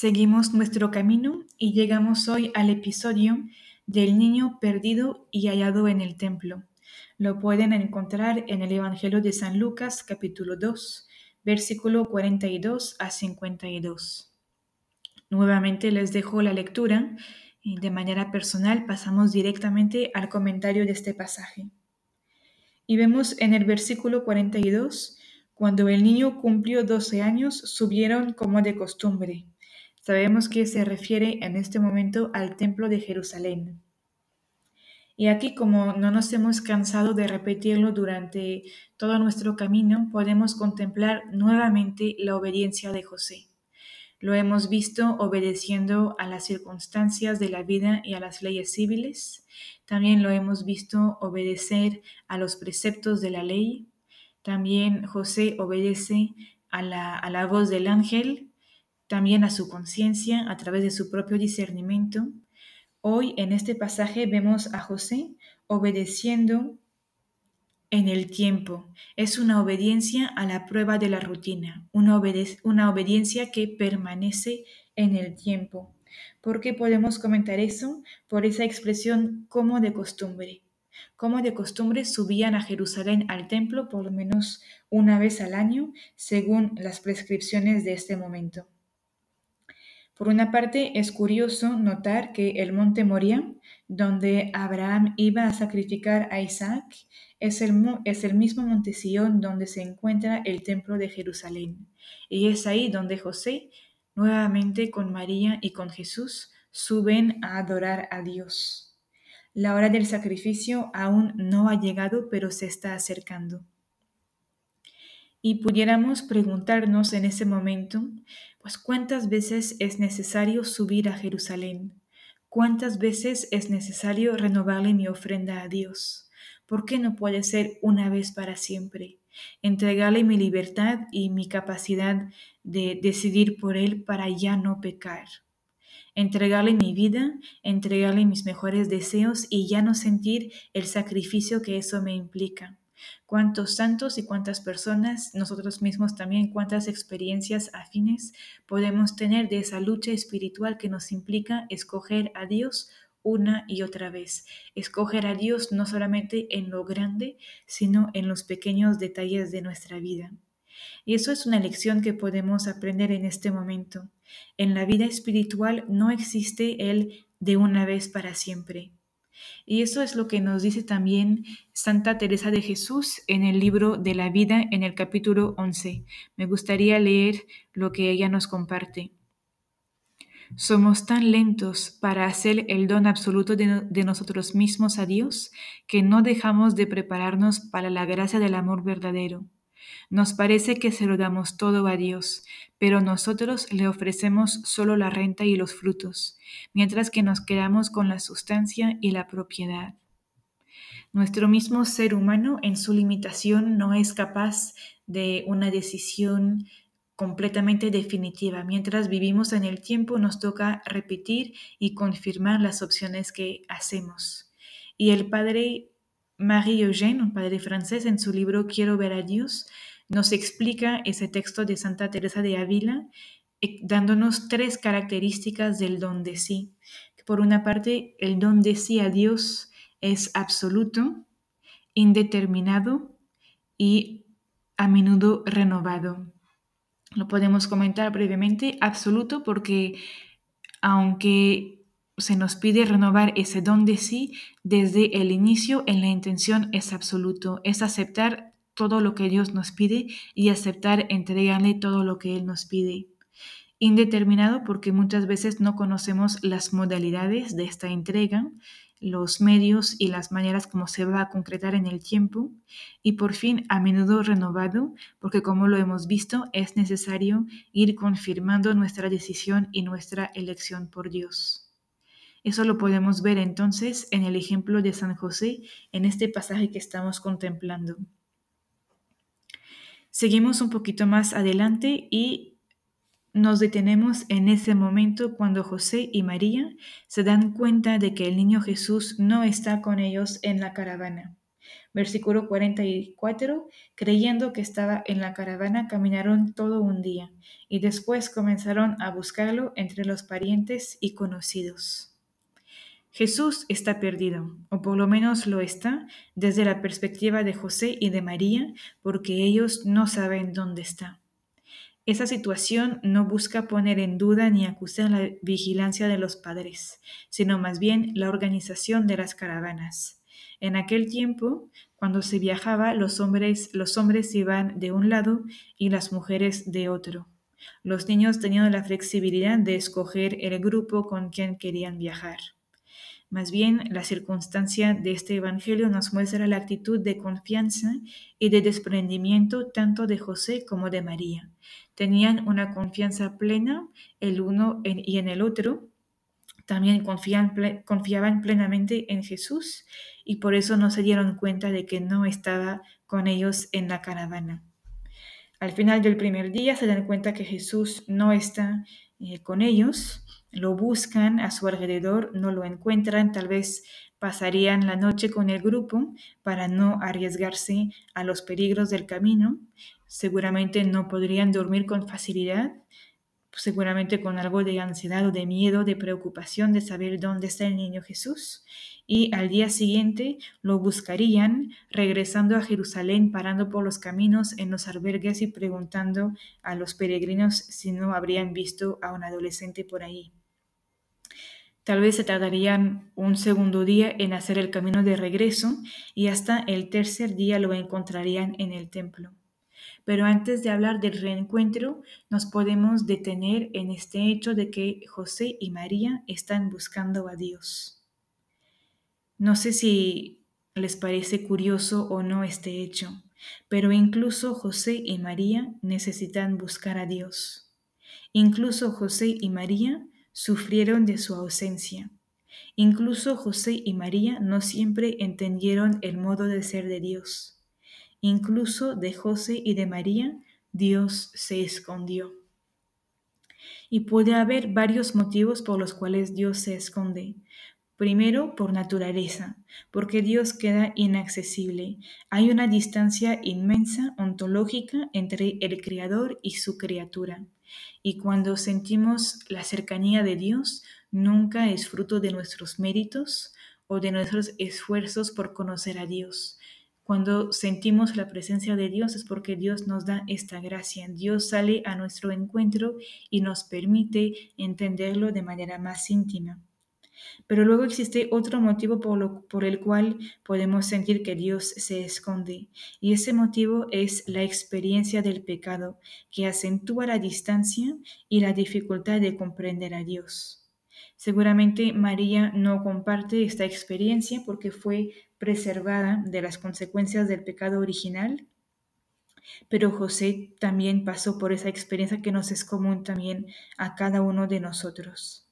Seguimos nuestro camino y llegamos hoy al episodio del niño perdido y hallado en el templo. Lo pueden encontrar en el Evangelio de San Lucas capítulo 2, versículo 42 a 52. Nuevamente les dejo la lectura y de manera personal pasamos directamente al comentario de este pasaje. Y vemos en el versículo 42, cuando el niño cumplió 12 años, subieron como de costumbre Sabemos que se refiere en este momento al Templo de Jerusalén. Y aquí, como no nos hemos cansado de repetirlo durante todo nuestro camino, podemos contemplar nuevamente la obediencia de José. Lo hemos visto obedeciendo a las circunstancias de la vida y a las leyes civiles. También lo hemos visto obedecer a los preceptos de la ley. También José obedece a la, a la voz del ángel también a su conciencia a través de su propio discernimiento. Hoy en este pasaje vemos a José obedeciendo en el tiempo. Es una obediencia a la prueba de la rutina, una, una obediencia que permanece en el tiempo. ¿Por qué podemos comentar eso? Por esa expresión como de costumbre. Como de costumbre subían a Jerusalén al templo por lo menos una vez al año, según las prescripciones de este momento. Por una parte, es curioso notar que el monte Moria, donde Abraham iba a sacrificar a Isaac, es el, es el mismo monte Sión donde se encuentra el templo de Jerusalén. Y es ahí donde José, nuevamente con María y con Jesús, suben a adorar a Dios. La hora del sacrificio aún no ha llegado, pero se está acercando. Y pudiéramos preguntarnos en ese momento, pues cuántas veces es necesario subir a Jerusalén, cuántas veces es necesario renovarle mi ofrenda a Dios. ¿Por qué no puede ser una vez para siempre? Entregarle mi libertad y mi capacidad de decidir por Él para ya no pecar. Entregarle mi vida, entregarle mis mejores deseos y ya no sentir el sacrificio que eso me implica cuántos santos y cuántas personas, nosotros mismos también, cuántas experiencias afines podemos tener de esa lucha espiritual que nos implica escoger a Dios una y otra vez. Escoger a Dios no solamente en lo grande, sino en los pequeños detalles de nuestra vida. Y eso es una lección que podemos aprender en este momento. En la vida espiritual no existe el de una vez para siempre. Y eso es lo que nos dice también Santa Teresa de Jesús en el libro de la vida en el capítulo 11. Me gustaría leer lo que ella nos comparte. Somos tan lentos para hacer el don absoluto de, de, nosotros mismos a Dios que no dejamos de prepararnos para la gracia del amor verdadero. Nos parece que se lo damos todo a Dios, pero nosotros le ofrecemos solo la renta y los frutos, mientras que nos quedamos con la sustancia y la propiedad. Nuestro mismo ser humano en su limitación no es capaz de una decisión completamente definitiva. Mientras vivimos en el tiempo nos toca repetir y confirmar las opciones que hacemos. Y el padre Marie Eugène, un padre francés, en su libro Quiero ver a Dios, nos explica ese texto de Santa Teresa de Ávila, eh, dándonos tres características del don de sí. Por una parte, el don de sí a Dios es absoluto, indeterminado y a menudo renovado. Lo podemos comentar brevemente, absoluto porque aunque se nos pide renovar ese don de sí desde el inicio en la intención es absoluto, es aceptar todo lo que Dios nos pide y aceptar entregarle todo lo que Él nos pide. Indeterminado porque muchas veces no conocemos las modalidades de esta entrega, los medios y las maneras como se va a concretar en el tiempo. Y por fin a menudo renovado porque como lo hemos visto es necesario ir confirmando nuestra decisión y nuestra elección por Dios. Eso lo podemos ver entonces en el ejemplo de San José en este pasaje que estamos contemplando. Seguimos un poquito más adelante y nos detenemos en ese momento cuando José y María se dan cuenta de que el niño Jesús no está con ellos en la caravana. Versículo 44, creyendo que estaba en la caravana, caminaron todo un día y después comenzaron a buscarlo entre los parientes y conocidos. Jesús está perdido, o por lo menos lo está desde la perspectiva de José y de María, porque ellos no saben dónde está. Esa situación no busca poner en duda ni acusar la vigilancia de los padres, sino más bien la organización de las caravanas. En aquel tiempo, cuando se viajaba, los hombres, los hombres iban de un lado y las mujeres de otro. Los niños tenían la flexibilidad de escoger el grupo con quien querían viajar. Más bien, la circunstancia de este Evangelio nos muestra la actitud de confianza y de desprendimiento tanto de José como de María. Tenían una confianza plena el uno y en el otro. También confiaban plenamente en Jesús y por eso no se dieron cuenta de que no estaba con ellos en la caravana. Al final del primer día se dan cuenta que Jesús no está eh, con ellos lo buscan a su alrededor, no lo encuentran, tal vez pasarían la noche con el grupo para no arriesgarse a los peligros del camino, seguramente no podrían dormir con facilidad, seguramente con algo de ansiedad o de miedo, de preocupación de saber dónde está el niño Jesús. Y al día siguiente lo buscarían, regresando a Jerusalén, parando por los caminos en los albergues y preguntando a los peregrinos si no habrían visto a un adolescente por ahí. Tal vez se tardarían un segundo día en hacer el camino de regreso y hasta el tercer día lo encontrarían en el templo. Pero antes de hablar del reencuentro, nos podemos detener en este hecho de que José y María están buscando a Dios. No sé si les parece curioso o no este hecho, pero incluso José y María necesitan buscar a Dios. Incluso José y María sufrieron de su ausencia. Incluso José y María no siempre entendieron el modo de ser de Dios. Incluso de José y de María Dios se escondió. Y puede haber varios motivos por los cuales Dios se esconde. Primero, por naturaleza, porque Dios queda inaccesible. Hay una distancia inmensa ontológica entre el Creador y su criatura. Y cuando sentimos la cercanía de Dios, nunca es fruto de nuestros méritos o de nuestros esfuerzos por conocer a Dios. Cuando sentimos la presencia de Dios es porque Dios nos da esta gracia. Dios sale a nuestro encuentro y nos permite entenderlo de manera más íntima. Pero luego existe otro motivo por, el cual podemos sentir que Dios se esconde, y ese motivo es la experiencia del pecado, que acentúa la distancia y la dificultad de comprender a Dios. Seguramente María no comparte esta experiencia porque fue preservada de las consecuencias del pecado original, pero José también pasó por esa experiencia que nos es común también a cada uno de nosotros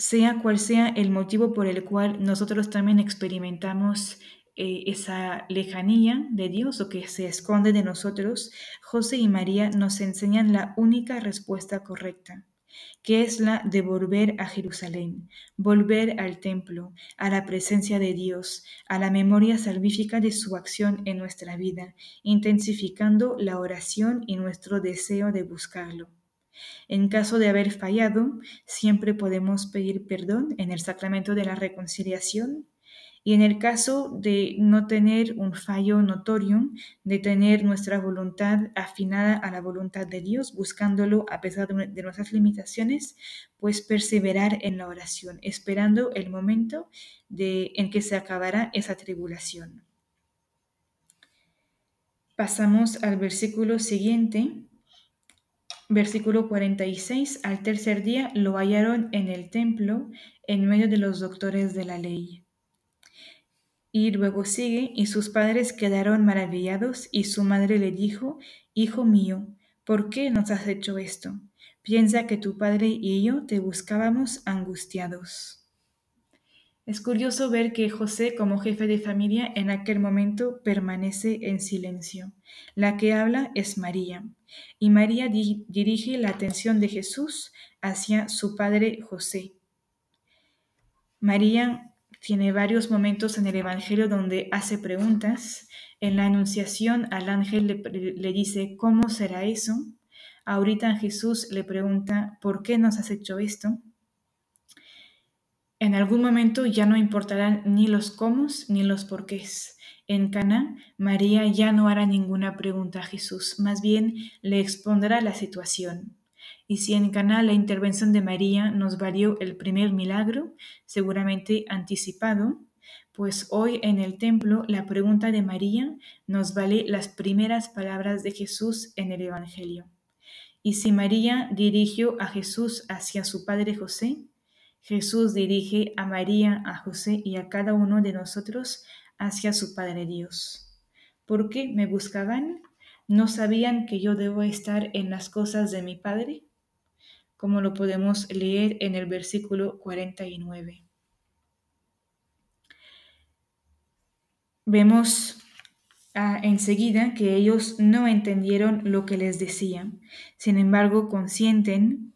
sea cual sea el motivo por el cual nosotros también experimentamos eh, esa lejanía de Dios o que se esconde de nosotros, José y María nos enseñan la única respuesta correcta, que es la de volver a Jerusalén, volver al templo, a la presencia de Dios, a la memoria salvífica de su acción en nuestra vida, intensificando la oración y nuestro deseo de buscarlo. En caso de haber fallado, siempre podemos pedir perdón en el sacramento de la reconciliación y en el caso de no tener un fallo notorio, de tener nuestra voluntad afinada a la voluntad de Dios, buscándolo a pesar de nuestras limitaciones, pues perseverar en la oración, esperando el momento de, en que se acabará esa tribulación. Pasamos al versículo siguiente, Versículo 46. Al tercer día lo hallaron en el templo, en medio de los doctores de la ley. Y luego sigue, y sus padres quedaron maravillados, y su madre le dijo, Hijo mío, ¿por qué nos has hecho esto? Piensa que tu padre y yo te buscábamos angustiados. Es curioso ver que José, como jefe de familia, en aquel momento permanece en silencio. La que habla es María, y María dirige la atención de Jesús hacia su padre José. María tiene varios momentos en el Evangelio donde hace preguntas. En la Anunciación al ángel le, le dice, ¿cómo será eso? Ahorita Jesús le pregunta, ¿por qué nos has hecho esto? En algún momento ya no importarán ni los cómo ni los porqués. En Cana, María ya no hará ninguna pregunta a Jesús, más bien le expondrá la situación. Y si en Cana la intervención de María nos valió el primer milagro, seguramente anticipado, pues hoy en el templo la pregunta de María nos vale las primeras palabras de Jesús en el Evangelio. Y si María dirigió a Jesús hacia su padre José, Jesús dirige a María, a José y a cada uno de nosotros hacia su Padre Dios. ¿Por qué me buscaban? ¿No sabían que yo debo estar en las cosas de mi Padre? Como lo podemos leer en el versículo 49. Vemos ah, enseguida que ellos no entendieron lo que les decían. Sin embargo, consienten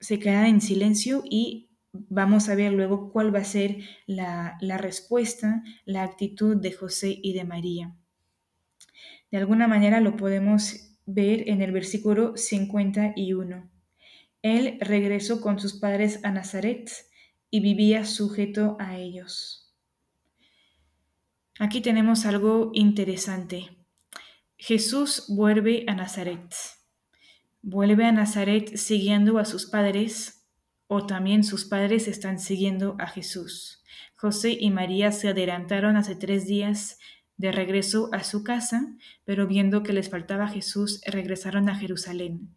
se quedan en silencio y vamos a ver luego cuál va a ser la, la respuesta, la actitud de José y de María. De alguna manera lo podemos ver en el versículo 51. Él regresó con sus padres a Nazaret y vivía sujeto a ellos. Aquí tenemos algo interesante. Jesús vuelve a Nazaret vuelve a Nazaret siguiendo a sus padres, o también sus padres están siguiendo a Jesús. José y María se adelantaron hace tres días de regreso a su casa, pero viendo que les faltaba Jesús, regresaron a Jerusalén.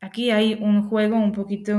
Aquí hay un juego un poquito,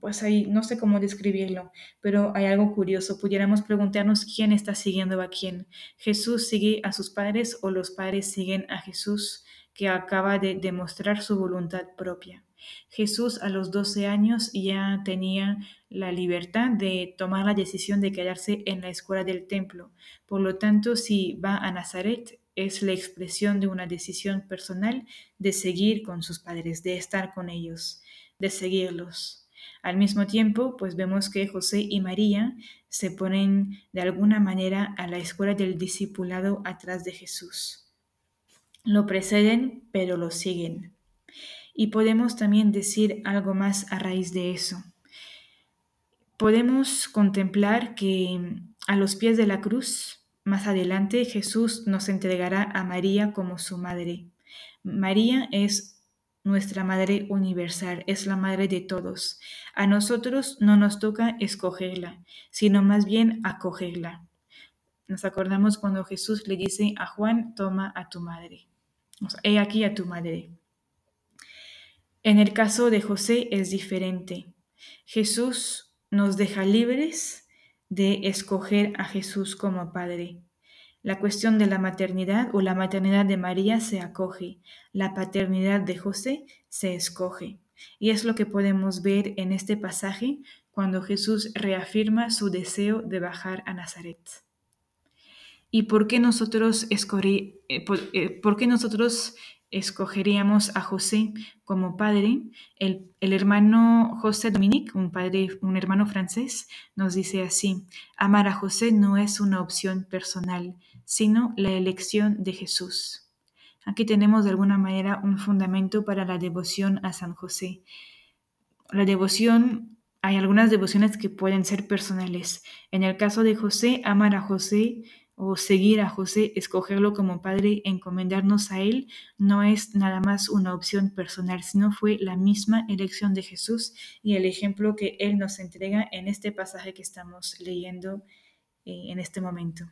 pues ahí no sé cómo describirlo, pero hay algo curioso. Pudiéramos preguntarnos quién está siguiendo a quién. ¿Jesús sigue a sus padres o los padres siguen a Jesús? Que acaba de demostrar su voluntad propia. Jesús a los 12 años ya tenía la libertad de tomar la decisión de quedarse en la escuela del templo. Por lo tanto, si va a Nazaret, es la expresión de una decisión personal de seguir con sus padres, de estar con ellos, de seguirlos. Al mismo tiempo, pues vemos que José y María se ponen de alguna manera a la escuela del discipulado atrás de Jesús. Lo preceden, pero lo siguen. Y podemos también decir algo más a raíz de eso. Podemos contemplar que a los pies de la cruz, más adelante, Jesús nos entregará a María como su madre. María es nuestra Madre universal, es la Madre de todos. A nosotros no nos toca escogerla, sino más bien acogerla. Nos acordamos cuando Jesús le dice a Juan, toma a tu madre he aquí a tu madre. En el caso de José es diferente. Jesús nos deja libres de escoger a Jesús como padre. La cuestión de la maternidad o la maternidad de María se acoge, la paternidad de José se escoge. Y es lo que podemos ver en este pasaje cuando Jesús reafirma su deseo de bajar a Nazaret. ¿Y por qué nosotros, eh, eh, por, qué nosotros escogeríamos a José como padre? El, el, hermano José Dominique, un padre, un hermano francés, nos dice así: amar a José no es una opción personal, sino la elección de Jesús. Aquí tenemos de alguna manera un fundamento para la devoción a San José. La devoción, hay algunas devociones que pueden ser personales. En el caso de José, amar a José o seguir a José, escogerlo como padre, encomendarnos a Él, no es nada más una opción personal, sino fue la misma elección de Jesús y el ejemplo que Él nos entrega en este pasaje que estamos leyendo eh, en este momento.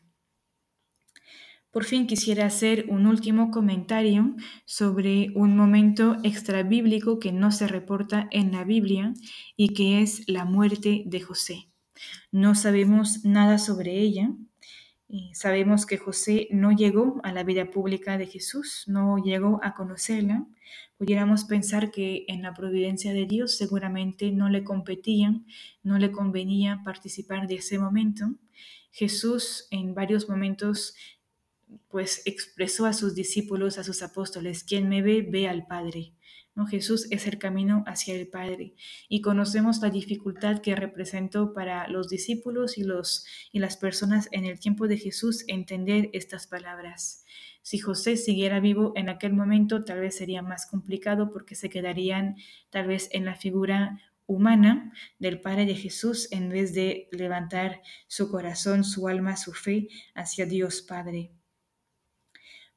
Por fin quisiera hacer un último comentario sobre un momento extra bíblico que no se reporta en la Biblia y que es la muerte de José. No sabemos nada sobre ella, sabemos que José no llegó a la vida pública de Jesús, no llegó a conocerla. Pudiéramos pensar que en la providencia de Dios seguramente no le competían, no le convenía participar de ese momento. Jesús en varios momentos pues expresó a sus discípulos, a sus apóstoles, quien me ve, ve al Padre. ¿No? Jesús es el camino hacia el Padre y conocemos la dificultad que representó para los discípulos y, los, y las personas en el tiempo de Jesús entender estas palabras. Si José siguiera vivo en aquel momento, tal vez sería más complicado porque se quedarían tal vez en la figura humana del Padre de Jesús en vez de levantar su corazón, su alma, su fe hacia Dios Padre.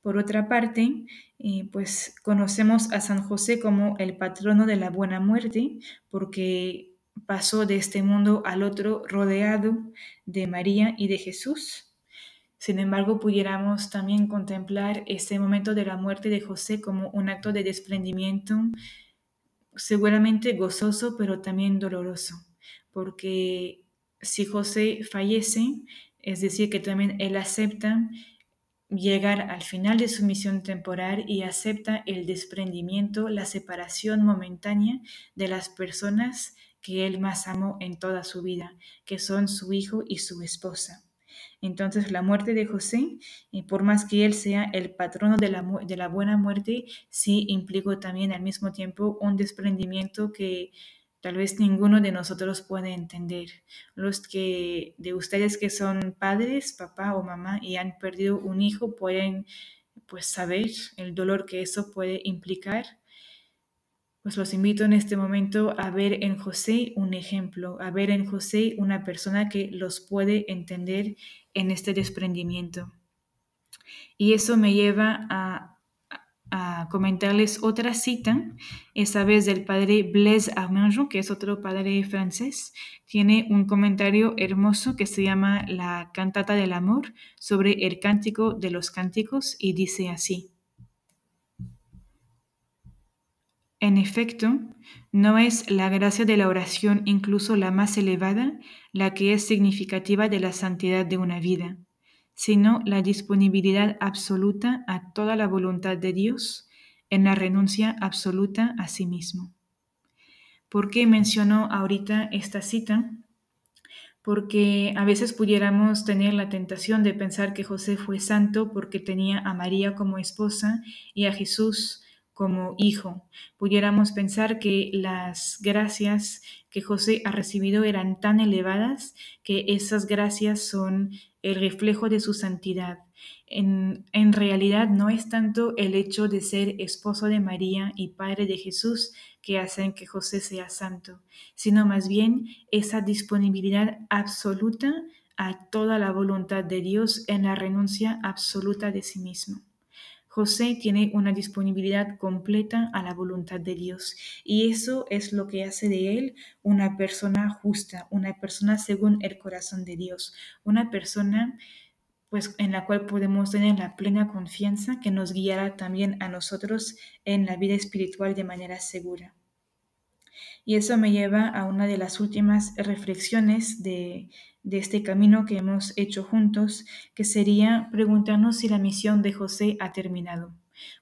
Por otra parte, eh, pues conocemos a San José como el patrono de la buena muerte, porque pasó de este mundo al otro rodeado de María y de Jesús. Sin embargo, pudiéramos también contemplar este momento de la muerte de José como un acto de desprendimiento, seguramente gozoso, pero también doloroso, porque si José fallece, es decir, que también él acepta llegar al final de su misión temporal y acepta el desprendimiento, la separación momentánea de las personas que él más amó en toda su vida, que son su hijo y su esposa. Entonces la muerte de José, eh, por más que él sea el patrono de la, de la buena muerte, sí implicó también al mismo tiempo un desprendimiento que tal vez ninguno de nosotros puede entender. Los que de ustedes que son padres, papá o mamá y han perdido un hijo pueden pues saber el dolor que eso puede implicar. Pues los invito en este momento a ver en José un ejemplo, a ver en José una persona que los puede entender en este desprendimiento. Y eso me lleva a a comentarles otra cita, esta vez del padre Blaise Armangeau, que es otro padre francés. Tiene un comentario hermoso que se llama La cantata del amor sobre el cántico de los cánticos y dice así. En efecto, no es la gracia de la oración incluso la más elevada la que es significativa de la santidad de una vida sino la disponibilidad absoluta a toda la voluntad de Dios en la renuncia absoluta a sí mismo. ¿Por qué menciono ahorita esta cita? Porque a veces pudiéramos tener la tentación de pensar que José fue santo porque tenía a María como esposa y a Jesús como hijo. Pudiéramos pensar que las gracias que José ha recibido eran tan elevadas que esas gracias son el reflejo de su santidad. En, en, realidad no es tanto el hecho de ser esposo de María y padre de Jesús que hacen que José sea santo, sino más bien esa disponibilidad absoluta a toda la voluntad de Dios en la renuncia absoluta de sí mismo. José tiene una disponibilidad completa a la voluntad de Dios y eso es lo que hace de él una persona justa, una persona según el corazón de Dios, una persona pues en la cual podemos tener la plena confianza que nos guiará también a nosotros en la vida espiritual de manera segura. Y eso me lleva a una de las últimas reflexiones de, de este camino que hemos hecho juntos, que sería preguntarnos si la misión de José ha terminado.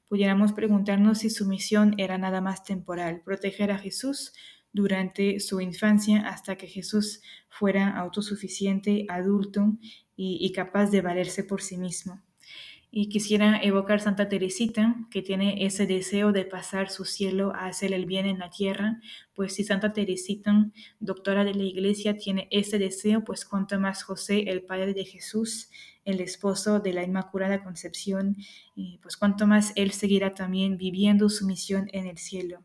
Pudiéramos preguntarnos si su misión era nada más temporal, proteger a Jesús durante su infancia hasta que Jesús fuera autosuficiente, adulto y, y capaz de valerse por sí mismo. Y quisiera evocar Santa Teresita, que tiene ese deseo de pasar su cielo a hacer el bien en la tierra, pues si Santa Teresita, doctora de la Iglesia, tiene ese deseo, pues cuanto más José, el Padre de Jesús, el esposo de la Inmaculada Concepción, pues cuanto más él seguirá también viviendo su misión en el cielo.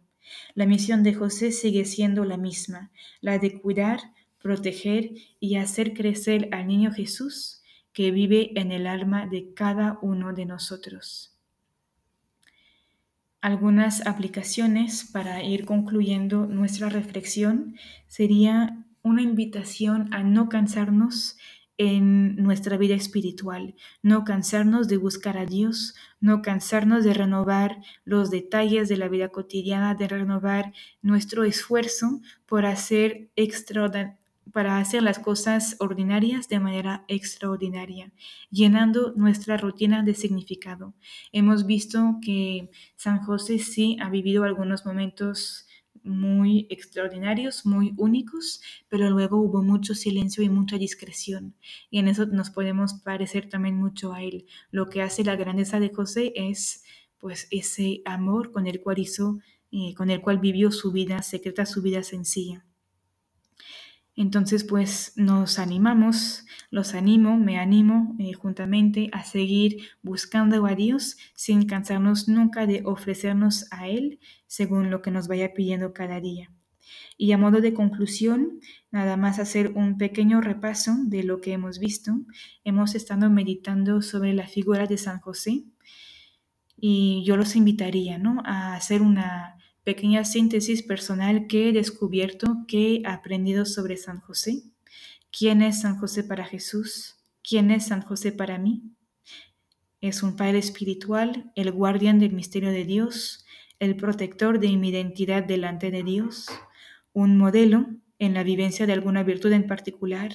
La misión de José sigue siendo la misma, la de cuidar, proteger y hacer crecer al niño Jesús que vive en el alma de cada uno de nosotros. Algunas aplicaciones para ir concluyendo nuestra reflexión sería una invitación a no cansarnos en nuestra vida espiritual, no cansarnos de buscar a Dios, no cansarnos de renovar los detalles de la vida cotidiana, de renovar nuestro esfuerzo por hacer extra, para hacer las cosas ordinarias de manera extraordinaria, llenando nuestra rutina de significado. Hemos visto que San José sí ha vivido algunos momentos muy extraordinarios, muy únicos, pero luego hubo mucho silencio y mucha discreción. Y en eso nos podemos parecer también mucho a él. Lo que hace la grandeza de José es pues ese amor con el cual hizo, eh, con el cual vivió su vida secreta, su vida sencilla. Entonces, pues nos animamos, los animo, me animo eh, juntamente a seguir buscando a Dios sin cansarnos nunca de ofrecernos a Él según lo que nos vaya pidiendo cada día. Y a modo de conclusión, nada más hacer un pequeño repaso de lo que hemos visto. Hemos estado meditando sobre la figura de San José y yo los invitaría ¿no? a hacer una pequeña síntesis personal que he descubierto, que he aprendido sobre San José. ¿Quién es San José para Jesús? ¿Quién es San José para mí? Es un Padre espiritual, el guardián del misterio de Dios, el protector de mi identidad delante de Dios, un modelo en la vivencia de alguna virtud en particular,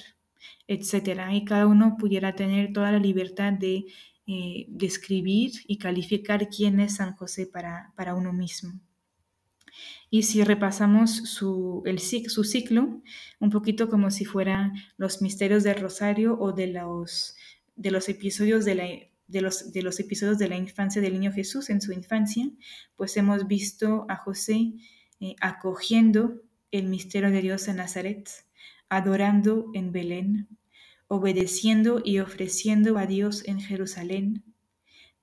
etc. Y cada uno pudiera tener toda la libertad de eh, describir y calificar quién es San José para, para uno mismo. Y si repasamos su, el, su ciclo, un poquito como si fueran los misterios del rosario o de los, de los episodios de la, de los, de los, episodios de la infancia del niño Jesús en su infancia, pues hemos visto a José eh, acogiendo el misterio de Dios en Nazaret, adorando en Belén, obedeciendo y ofreciendo a Dios en Jerusalén,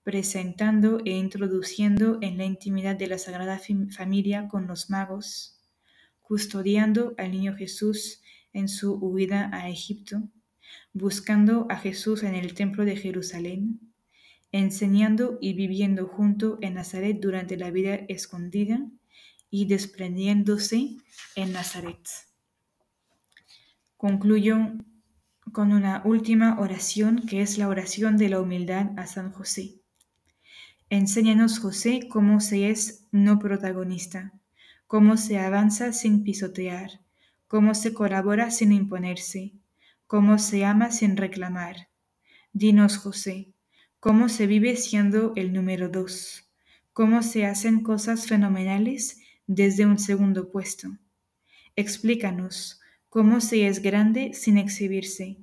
presentando e introduciendo en la intimidad de la Sagrada Familia con los magos, custodiando al niño Jesús en su huida a Egipto, buscando a Jesús en el templo de Jerusalén, enseñando y viviendo junto en Nazaret durante la vida escondida y desprendiéndose en Nazaret. Concluyo con una última oración que es la oración de la humildad a San José. Enséñanos, José, cómo se es no protagonista, cómo se avanza sin pisotear, cómo se colabora sin imponerse, cómo se ama sin reclamar. Dinos, José, cómo se vive siendo el número dos, cómo se hacen cosas fenomenales desde un segundo puesto. Explícanos cómo se es grande sin exhibirse,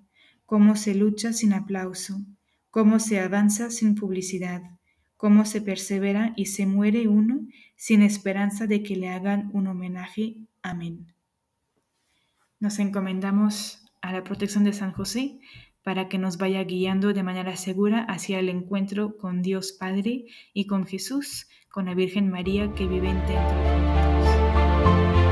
cómo se lucha sin aplauso, cómo se avanza sin publicidad cómo se persevera y se muere uno sin esperanza de que le hagan un homenaje. Amén. Nos encomendamos a la protección de San José para que nos vaya guiando de manera segura hacia el encuentro con Dios Padre y con Jesús, con la Virgen María que vive dentro de nosotros.